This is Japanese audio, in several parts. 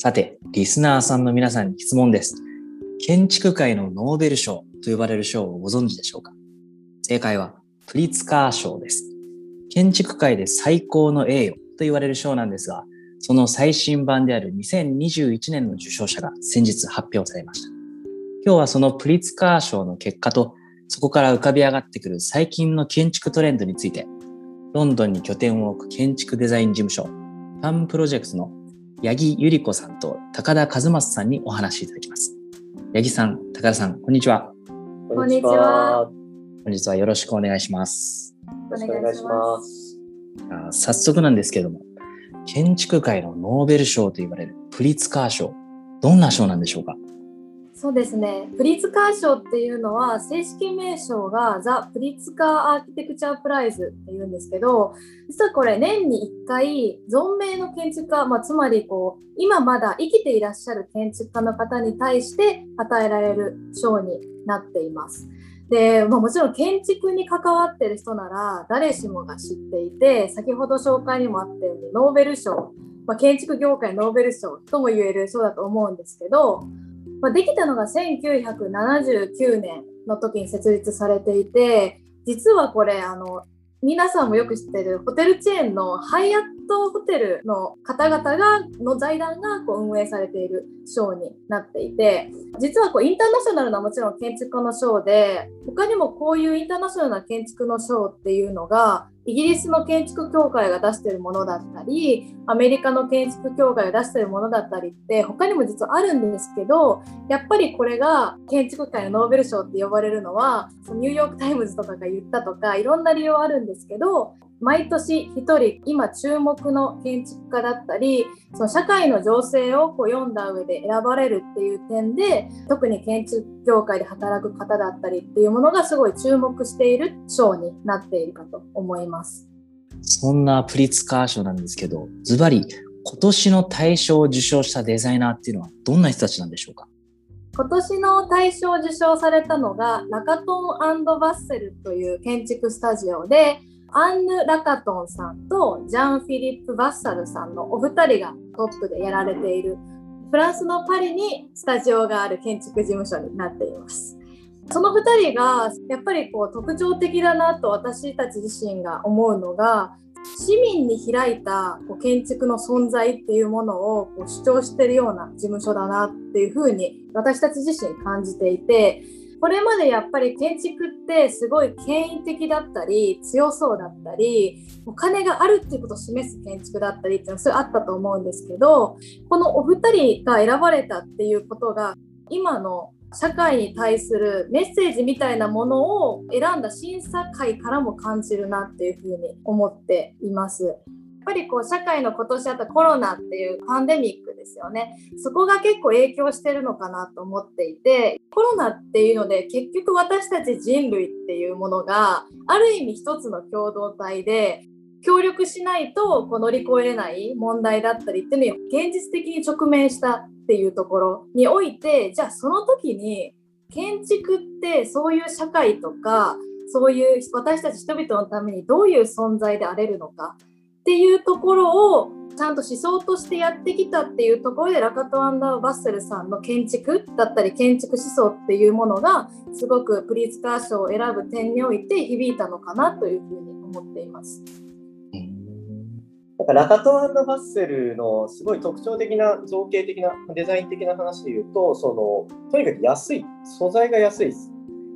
さて、リスナーさんの皆さんに質問です。建築界のノーベル賞と呼ばれる賞をご存知でしょうか？正解は、プリツカー賞です。建築界で最高の栄誉と言われる賞なんですが、その最新版である2021年の受賞者が先日発表されました。今日はそのプリツカー賞の結果と、そこから浮かび上がってくる最近の建築トレンドについて、ロンドンに拠点を置く建築デザイン事務所、パンプロジェクトの八木由里子さんと高田和正さんにお話しいただきます。八木さん、高田さん、こんにちは。こんにちは。本日はよろしくお願いします。お願いします。あ早速なんですけども、建築界のノーベル賞と言われるプリツカー賞、どんな賞なんでしょうか？そうですね。プリツカー賞っていうのは正式名称がザ・プリツカー・アーキテクチャー・プライズっていうんですけど、実はこれ年に1回存命の建築家、まあ、つまりこう今まだ生きていらっしゃる建築家の方に対して与えられる賞になっています。で、まあ、もちろん建築に関わってる人なら誰しもが知っていて先ほど紹介にもあったようにノーベル賞、まあ、建築業界ノーベル賞とも言える賞だと思うんですけど、まあ、できたのが1979年の時に設立されていて実はこれあの皆さんもよく知ってるホテルチェーンのハイアットホテルの方々がの財団がこう運営されている賞になっていて実はこうインターナショナルなもちろん建築家の賞で他にもこういうインターナショナルな建築の賞っていうのがイギリスの建築協会が出してるものだったりアメリカの建築協会が出してるものだったりって他にも実はあるんですけどやっぱりこれが建築界のノーベル賞って呼ばれるのはニューヨーク・タイムズとかが言ったとかいろんな理由はあるんですけど毎年1人今注目の建築家だったりその社会の情勢をこう読んだ上で選ばれるっていう点で特に建築業界で働く方だったりっていうものがすごい注目している賞になっているかと思います。そんなプリツカー賞なんですけど、ズバリ今年の大賞を受賞したデザイナーっていうのはどんな人たちなんでしょうか？今年の大賞を受賞されたのがラカトンバッセルという建築スタジオでアンヌ・ラカトンさんとジャン・フィリップ・バッサルさんのお二人がトップでやられているフランスのパリにスタジオがある建築事務所になっています。その2人がやっぱりこう特徴的だなと私たち自身が思うのが市民に開いたこう建築の存在っていうものをこう主張してるような事務所だなっていうふうに私たち自身感じていてこれまでやっぱり建築ってすごい権威的だったり強そうだったりお金があるっていうことを示す建築だったりっていうのはそれあったと思うんですけどこのお二人が選ばれたっていうことが今の社会に対するメッセージみたいなものを選んだ審査会からも感じるなっていうふうに思っています。やっぱりこう社会の今年あったコロナっていうパンデミックですよね。そこが結構影響してるのかなと思っていて、コロナっていうので結局私たち人類っていうものがある意味一つの共同体で協力しないとこう乗り越えれない問題だったりっていうのに現実的に直面したっていうところにおいてじゃあその時に建築ってそういう社会とかそういう私たち人々のためにどういう存在であれるのかっていうところをちゃんと思想としてやってきたっていうところでラカト・アンダー・バッセルさんの建築だったり建築思想っていうものがすごくプリーツカー賞を選ぶ点において響いたのかなというふうに思っています。なんかラカトバッセルのすごい特徴的な造形的なデザイン的な話で言うとそのとにかく安い素材が安い。です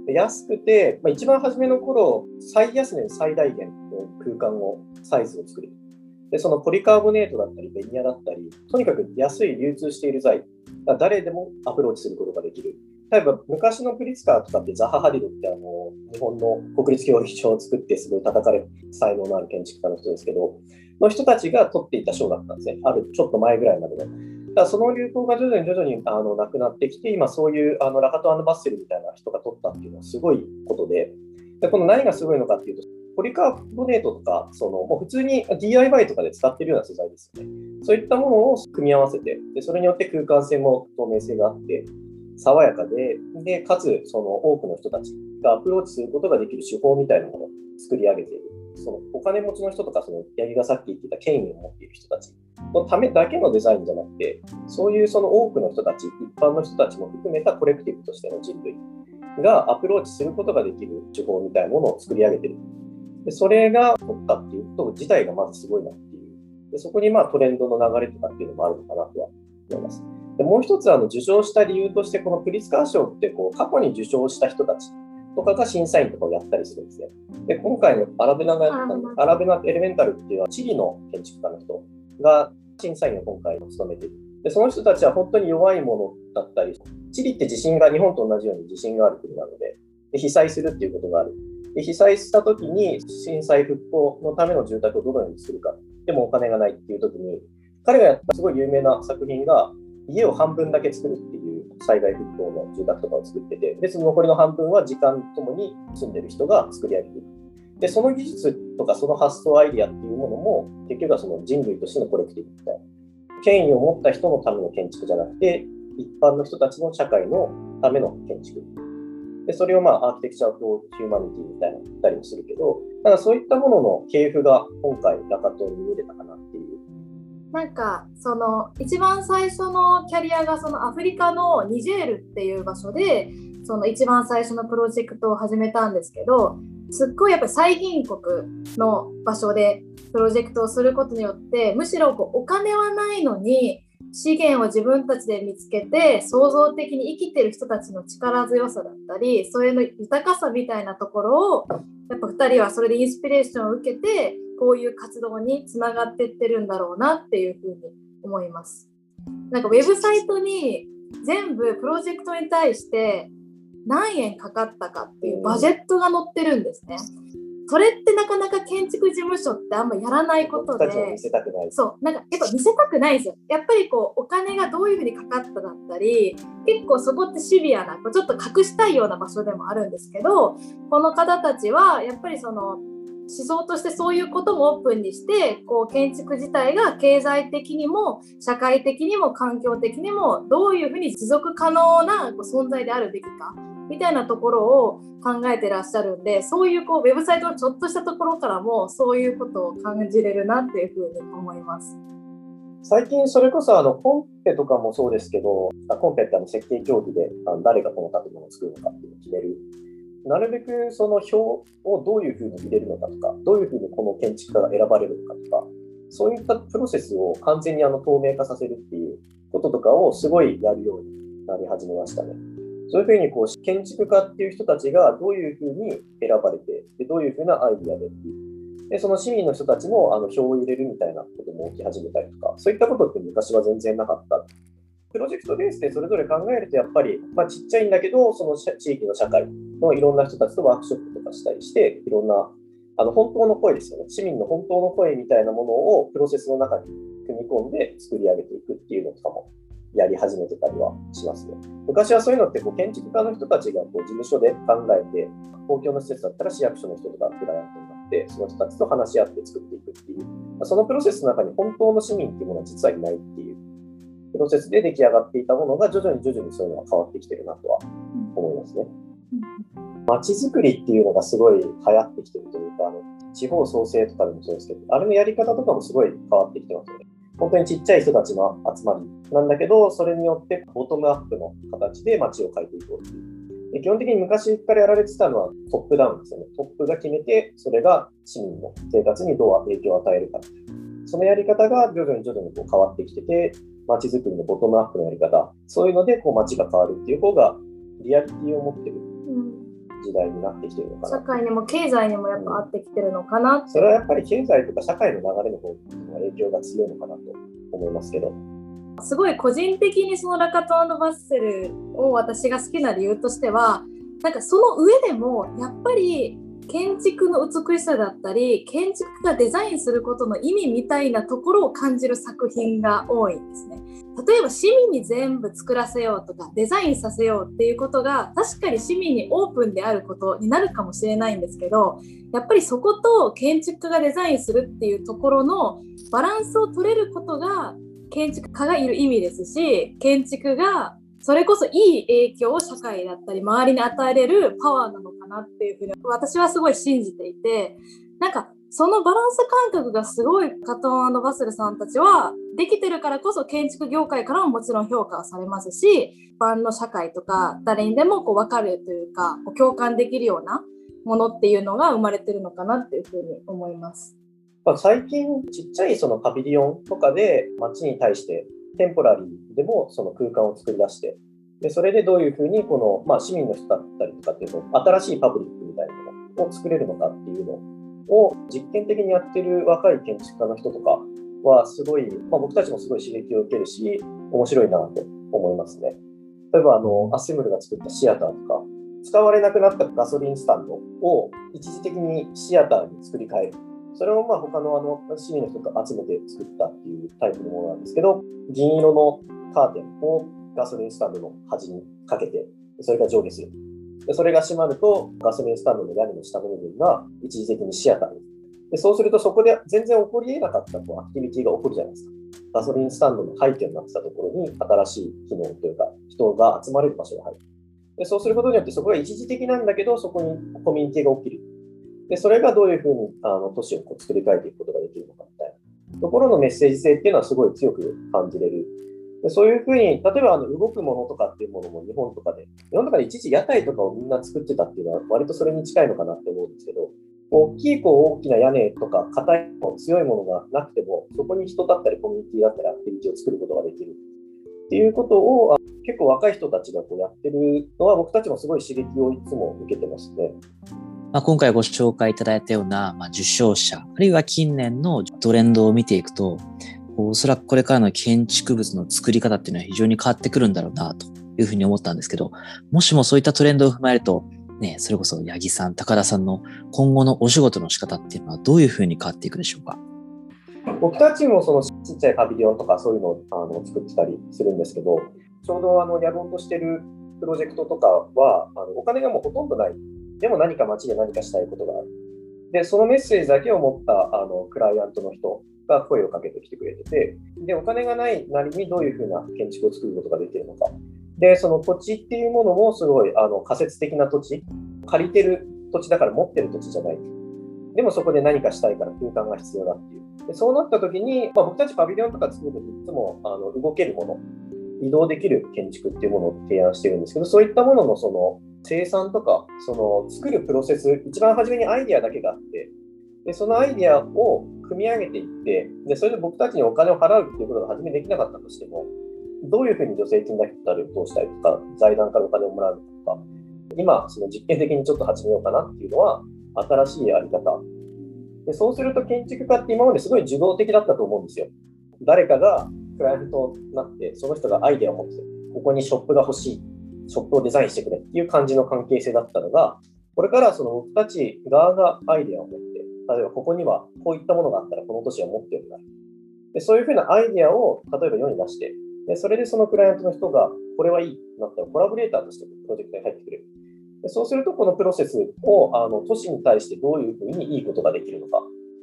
安くて、まあ、一番初めの頃最安値最大限の空間をサイズを作るでそのポリカーボネートだったりベニヤだったりとにかく安い流通している材誰でもアプローチすることができる例えば昔のプリツカーとかってザハ・ハディドってあの日本の国立競技場を作ってすごい叩かれる才能のある建築家の人ですけどの人たちが取っていた賞だったんですね。あるちょっと前ぐらいまでの。だその流行が徐々に徐々にあのなくなってきて、今そういうあのラカトバッセルみたいな人が取ったっていうのはすごいことで、でこの何がすごいのかっていうと、ポリカーボネートとか、そのもう普通に DIY とかで使ってるような素材ですよね。そういったものを組み合わせて、でそれによって空間性も透明性があって、爽やかで、でかつその多くの人たちがアプローチすることができる手法みたいなものを作り上げている。そのお金持ちの人とか、その八木がさっき言ってた権威を持っている人たちのためだけのデザインじゃなくて、そういうその多くの人たち、一般の人たちも含めたコレクティブとしての人類がアプローチすることができる手法みたいなものを作り上げている。でそれが取ったっていうこと自体がまずすごいなっていう。でそこにまあトレンドの流れとかっていうのもあるのかなとは思います。でもう一つあの受賞した理由として、このプリツカー賞ってこう過去に受賞した人たちとかが審査員とかをやったりするんですね。で、今回のアラベナがやったアラベナエレメンタルっていうのはチリの建築家の人が審査員を今回務めている。で、その人たちは本当に弱いものだったり、チリって地震が日本と同じように地震がある国なので、で被災するっていうことがある。で被災した時に震災復興のための住宅をどのように作るか。でもお金がないっていう時に、彼がやったすごい有名な作品が、家を半分だけ作るっていう災害復興の住宅とかを作ってて、で、その残りの半分は時間ともに住んでる人が作り上げていく。で、その技術とかその発想アイディアっていうものも、結局はその人類としてのコレクティブみたいな。権威を持った人のための建築じゃなくて、一般の人たちの社会のための建築。で、それをまあ、アーキテクチャーとヒューマニティみたいな言ったりもするけど、ただそういったものの系譜が今回、ラカトンに見れたかなっていう。なんか、その、一番最初のキャリアが、そのアフリカのニジェールっていう場所で、その一番最初のプロジェクトを始めたんですけど、すっごいやっぱり最貧国の場所でプロジェクトをすることによってむしろこうお金はないのに資源を自分たちで見つけて創造的に生きてる人たちの力強さだったりそれの豊かさみたいなところをやっぱ2人はそれでインスピレーションを受けてこういう活動につながっていってるんだろうなっていうふうに思います。なんかウェブサイトに全部プロジェクトに対して何円かかったかっていうバジェットが載ってるんですね。それってなかなか建築事務所ってあんまやらないことで、そう。なんかやっぱ見せたくないですよ。やっぱりこうお金がどういうふうにかかっただったり、結構そこってシビアな、ちょっと隠したいような場所でもあるんですけど、この方たちはやっぱりその思想としてそういうこともオープンにしてこう建築自体が経済的にも社会的にも環境的にもどういうふうに持続可能な存在であるべきかみたいなところを考えてらっしゃるんでそういうこうウェブサイトのちょっとしたところからもそういうことを感じれるなっていうふうに思います。最近それこそあのコンペとかもそうですけどコンペってあの設計競技であの誰がこの建物を作るのかっていうのを決めるなるべくその表をどういうふうに入れるのかとかどういうふうにこの建築家が選ばれるのかとかそういったプロセスを完全にあの透明化させるっていうこととかをすごいやるようになり始めましたね。そういうふうにこう建築家っていう人たちがどういうふうに選ばれて、でどういうふうなアイディアでっていう。で、その市民の人たちもあの票を入れるみたいなことも起き始めたりとか、そういったことって昔は全然なかった。プロジェクトベースでそれぞれ考えると、やっぱり、まあ、ちっちゃいんだけど、その地域の社会のいろんな人たちとワークショップとかしたりして、いろんなあの本当の声ですよね。市民の本当の声みたいなものをプロセスの中に組み込んで作り上げていくっていうのとかもやり始めてたりはしますね。昔はそういうのってこう建築家の人たちがこう事務所で考えて、公共の施設だったら市役所の人とかクライアントになって、その人たちと話し合って作っていくっていう、そのプロセスの中に本当の市民っていうものは実はいないっていう、プロセスで出来上がっていたものが徐々に徐々にそういうのが変わってきてるなとは思いますね。街づくりっていうのがすごい流行ってきてるというか、あの地方創生とかでもそうですけど、あれのやり方とかもすごい変わってきてますよね。本当にちっちゃい人たちの集まりなんだけど、それによってボトムアップの形で街を変えていこうっていう。基本的に昔からやられてたのはトップダウンですよね。トップが決めて、それが市民の生活にどう影響を与えるか。そのやり方が徐々に徐々にこう変わってきてて、街づくりのボトムアップのやり方、そういうのでこう街が変わるっていう方がリアリティを持ってる時代になってきてるのかな。社会にも経済にもやっぱ合ってきてるのかな、うん、それはやっぱり経済とか社会の流れの方が影響が強いのかなと思いますけど。すごい個人的にそのラカトバッセルを私が好きな理由としてはなんかその上でもやっぱり建築の美しさだったり建築がデザインすることの意味みたいなところを感じる作品が多いんですね。例えば市民に全部作らせようとかデザインさせようっていうことが確かに市民にオープンであることになるかもしれないんですけどやっぱりそこと建築家がデザインするっていうところのバランスを取れることが建築家がいる意味ですし建築がそれこそいい影響を社会だったり周りに与えれるパワーなのかなっていうふうに私はすごい信じていてなんかそのバランス感覚がすごいカトンバスルさんたちはできてるからこそ建築業界からももちろん評価されますし一般の社会とか誰にでもこう分かるというかこう共感できるようなものっていうのが生まれてるのかなっていうふうに思います。最近ちっちゃいそのパビリオンとかで街に対してテンポラリーでもその空間を作り出してでそれでどういうふうにこの、まあ、市民の人だったりとかっていうの新しいパブリックみたいなものを作れるのかっていうのを実験的にやってる若い建築家の人とかはすごい、まあ、僕たちもすごい刺激を受けるし面白いなと思いますね。例えばあのアッセムルが作ったシアターとか使われなくなったガソリンスタンドを一時的にシアターに作り変える。それをまあ他のあの市民の人が集めて作ったっていうタイプのものなんですけど、銀色のカーテンをガソリンスタンドの端にかけて、それが上下する。でそれが閉まると、ガソリンスタンドの屋根の下の部分が一時的にシアターに。でそうすると、そこで全然起こり得なかったこうアクティビティが起こるじゃないですか。ガソリンスタンドの背景になってたところに新しい機能というか、人が集まれる場所が入る。でそうすることによって、そこが一時的なんだけど、そこにコミュニティが起きる。でそれがどういうふうにあの都市をこう作り変えていくことができるのかみたいなところのメッセージ性っていうのはすごい強く感じれるでそういうふうに、例えばあの動くものとかっていうものも日本とかで、日本とかで一時屋台とかをみんな作ってたっていうのは割とそれに近いのかなって思うんですけど、大きいこう大きな屋根とか硬い強いものがなくても、そこに人だったりコミュニティだったりアクティビティを作ることができるっていうことを結構若い人たちがこうやってるのは僕たちもすごい刺激をいつも受けてますね。まあ、今回ご紹介いただいたような、まあ、受賞者、あるいは近年のトレンドを見ていくと、おそらくこれからの建築物の作り方っていうのは非常に変わってくるんだろうなというふうに思ったんですけど、もしもそういったトレンドを踏まえると、ね、それこそ八木さん、高田さんの今後のお仕事の仕方っていうのはどういうふうに変わっていくでしょうか？僕たちもそのちっちゃいパビリオンとかそういうのをあの作ってたりするんですけど、ちょうどあのやろうとしてるプロジェクトとかはあのお金がもうほとんどない。でも何か街で何かしたいことがある。で、そのメッセージだけを持ったあのクライアントの人が声をかけてきてくれてて、で、お金がないなりにどういうふうな建築を作ることができるのか。で、その土地っていうものもすごいあの仮説的な土地、借りてる土地だから持ってる土地じゃない。でもそこで何かしたいから空間が必要だっていう。でそうなった時に、まあ、僕たちパビリオンとか作るときいつもあの動けるもの、移動できる建築っていうものを提案してるんですけど、そういったもののその生産とか、その作るプロセス、一番初めにアイデアだけがあって、でそのアイデアを組み上げていって、でそれで僕たちにお金を払うっていうことが初めできなかったとしても、どういうふうに助成金だったりを通したりとか、財団からお金をもらうとか、今、その実験的にちょっと始めようかなっていうのは、新しいやり方。でそうすると建築家って今まですごい受動的だったと思うんですよ。誰かがクライアントになって、その人がアイデアを持って、ここにショップが欲しいショップをデザインしてくれっていう感じの関係性だったのが、これからその僕たち側がアイデアを持って、例えばここにはこういったものがあったらこの都市は持ってるんだ。でそういうふうなアイデアを例えば世に出して、でそれでそのクライアントの人がこれはいいとなったらコラボレーターとしてプロジェクトに入ってくれる。でそうするとこのプロセスをあの都市に対してどういうふうにいいことができるのか。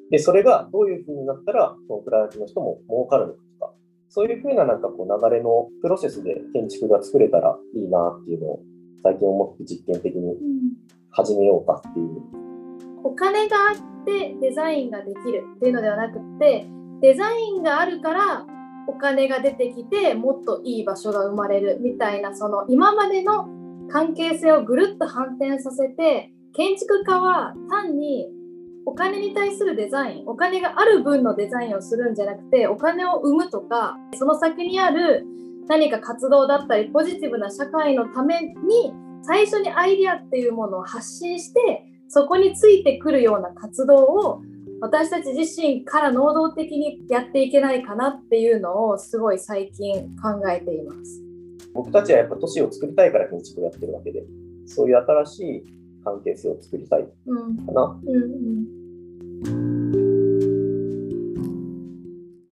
で、それがどういうふうになったら、そのクライアントの人も儲かるのかとか、そういうふうななんかこう流れのプロセスで建築が作れたらいいなっていうのを最近思って実験的に始めようかっていう。お金があってデザインができるっていうのではなくてデザインがあるからお金が出てきてもっといい場所が生まれるみたいなその今までの関係性をぐるっと反転させて建築家は単にお金に対するデザインお金がある分のデザインをするんじゃなくてお金を生むとかその先にある何か活動だったりポジティブな社会のために最初にアイデアっていうものを発信してそこについてくるような活動を私たち自身から能動的にやっていけないかなっていうのをすごい最近考えています。僕たちはやっぱ都市を作りたいから建築をやってるわけでそういう新しい関係性を作りたいかな。うん。うんうん